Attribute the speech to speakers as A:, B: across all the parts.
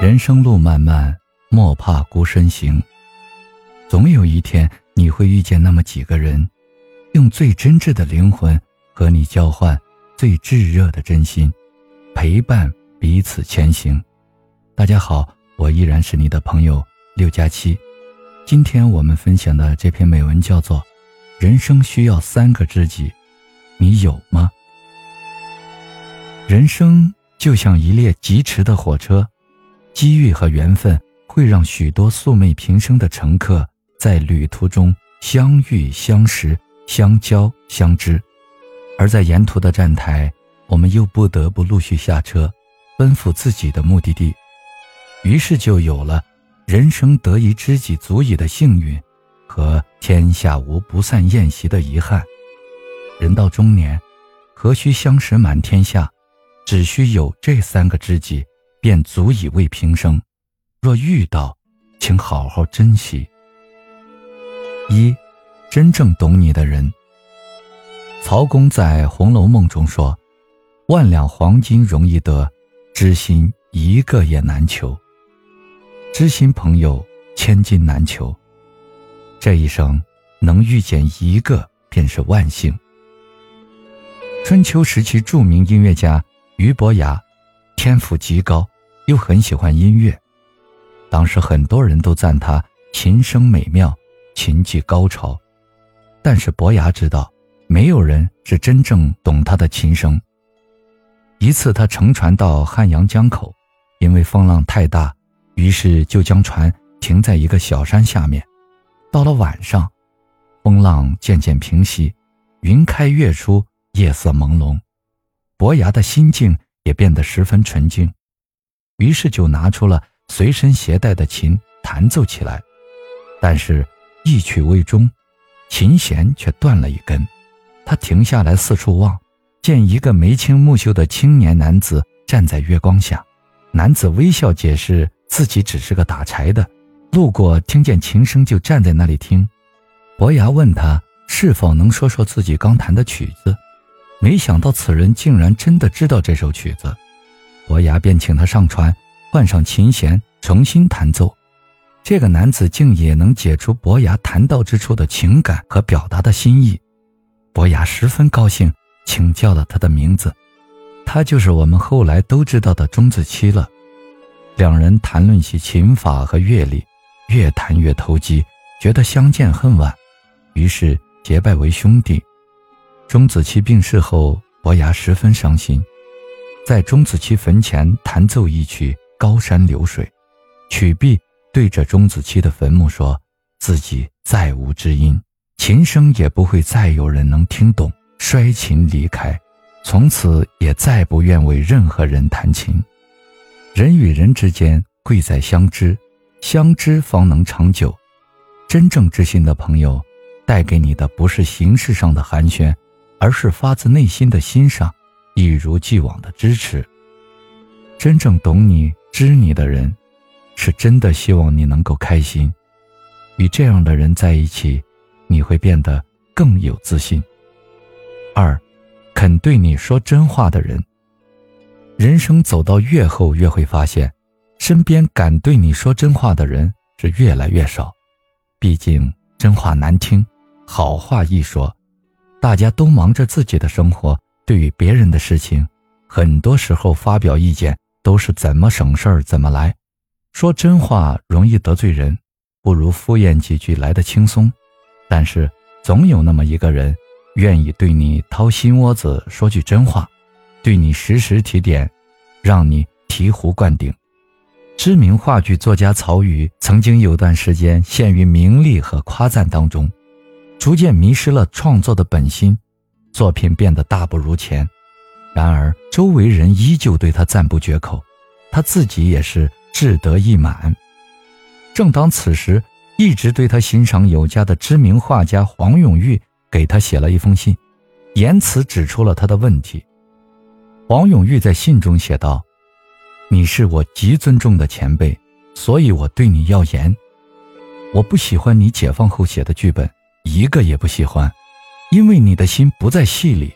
A: 人生路漫漫，莫怕孤身行。总有一天，你会遇见那么几个人，用最真挚的灵魂和你交换最炙热的真心，陪伴彼此前行。大家好，我依然是你的朋友六加七。今天我们分享的这篇美文叫做《人生需要三个知己》，你有吗？人生就像一列疾驰的火车。机遇和缘分会让许多素昧平生的乘客在旅途中相遇、相识、相交、相知，而在沿途的站台，我们又不得不陆续下车，奔赴自己的目的地。于是就有了“人生得一知己足矣”的幸运，和“天下无不散宴席”的遗憾。人到中年，何须相识满天下，只需有这三个知己。便足以为平生。若遇到，请好好珍惜。一，真正懂你的人。曹公在《红楼梦》中说：“万两黄金容易得，知心一个也难求。知心朋友千金难求。这一生能遇见一个，便是万幸。”春秋时期著名音乐家俞伯牙。天赋极高，又很喜欢音乐。当时很多人都赞他琴声美妙，琴技高超。但是伯牙知道，没有人是真正懂他的琴声。一次，他乘船到汉阳江口，因为风浪太大，于是就将船停在一个小山下面。到了晚上，风浪渐渐平息，云开月出，夜色朦胧，伯牙的心境。也变得十分纯净，于是就拿出了随身携带的琴弹奏起来。但是，一曲未终，琴弦却断了一根。他停下来四处望，见一个眉清目秀的青年男子站在月光下。男子微笑解释自己只是个打柴的，路过听见琴声就站在那里听。伯牙问他是否能说说自己刚弹的曲子。没想到此人竟然真的知道这首曲子，伯牙便请他上船，换上琴弦，重新弹奏。这个男子竟也能解除伯牙弹到之处的情感和表达的心意，伯牙十分高兴，请教了他的名字，他就是我们后来都知道的钟子期了。两人谈论起琴法和乐理，越谈越投机，觉得相见恨晚，于是结拜为兄弟。钟子期病逝后，伯牙十分伤心，在钟子期坟前弹奏一曲《高山流水》，曲毕对着钟子期的坟墓说：“自己再无知音，琴声也不会再有人能听懂，摔琴离开，从此也再不愿为任何人弹琴。人与人之间贵在相知，相知方能长久。真正知心的朋友，带给你的不是形式上的寒暄。”而是发自内心的欣赏，一如既往的支持。真正懂你、知你的人，是真的希望你能够开心。与这样的人在一起，你会变得更有自信。二，肯对你说真话的人。人生走到越后，越会发现，身边敢对你说真话的人是越来越少。毕竟真话难听，好话易说。大家都忙着自己的生活，对于别人的事情，很多时候发表意见都是怎么省事儿怎么来。说真话容易得罪人，不如敷衍几句来的轻松。但是总有那么一个人，愿意对你掏心窝子说句真话，对你时时提点，让你醍醐灌顶。知名话剧作家曹禺曾经有段时间陷于名利和夸赞当中。逐渐迷失了创作的本心，作品变得大不如前。然而，周围人依旧对他赞不绝口，他自己也是志得意满。正当此时，一直对他欣赏有加的知名画家黄永玉给他写了一封信，言辞指出了他的问题。黄永玉在信中写道：“你是我极尊重的前辈，所以我对你要严。我不喜欢你解放后写的剧本。”一个也不喜欢，因为你的心不在戏里，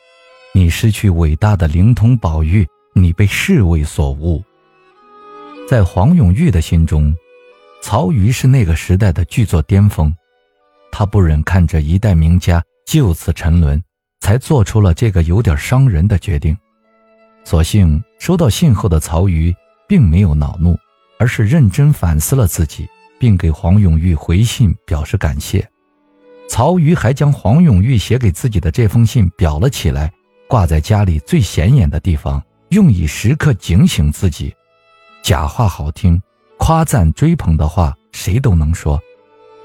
A: 你失去伟大的灵通宝玉，你被世味所误。在黄永玉的心中，曹禺是那个时代的剧作巅峰。他不忍看着一代名家就此沉沦，才做出了这个有点伤人的决定。所幸收到信后的曹禺并没有恼怒，而是认真反思了自己，并给黄永玉回信表示感谢。曹禺还将黄永玉写给自己的这封信裱了起来，挂在家里最显眼的地方，用以时刻警醒自己。假话好听，夸赞追捧的话谁都能说，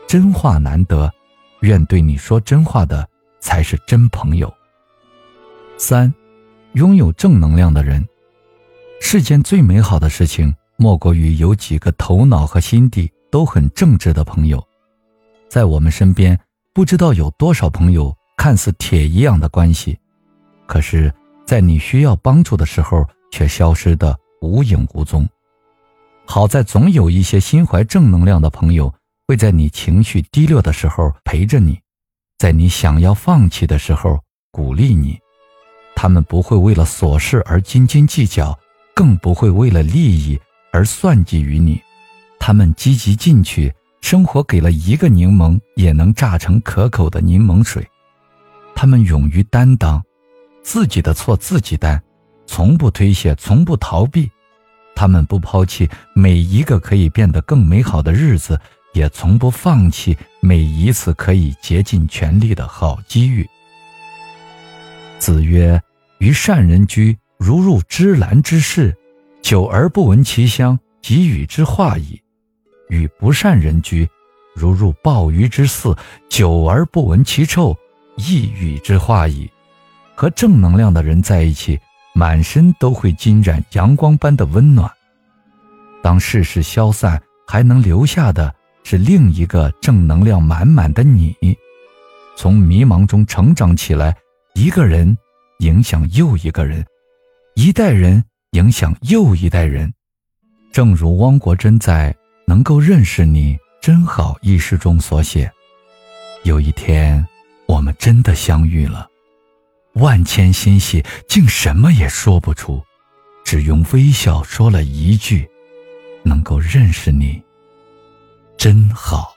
A: 真话难得。愿对你说真话的才是真朋友。三，拥有正能量的人，世间最美好的事情莫过于有几个头脑和心地都很正直的朋友。在我们身边，不知道有多少朋友看似铁一样的关系，可是，在你需要帮助的时候却消失的无影无踪。好在总有一些心怀正能量的朋友，会在你情绪低落的时候陪着你，在你想要放弃的时候鼓励你。他们不会为了琐事而斤斤计较，更不会为了利益而算计于你。他们积极进取，生活给了一个柠檬也能榨成可口的柠檬水。他们勇于担当，自己的错自己担，从不推卸，从不逃避。他们不抛弃每一个可以变得更美好的日子，也从不放弃每一次可以竭尽全力的好机遇。子曰：“与善人居，如入芝兰之室，久而不闻其香，即与之化矣；与不善人居，如入鲍鱼之肆，久而不闻其臭，亦与之化矣。”和正能量的人在一起。满身都会浸染阳光般的温暖。当世事消散，还能留下的是另一个正能量满满的你。从迷茫中成长起来，一个人影响又一个人，一代人影响又一代人。正如汪国真在《能够认识你真好》一诗中所写：“有一天，我们真的相遇了。”万千欣喜，竟什么也说不出，只用微笑说了一句：“能够认识你，真好。”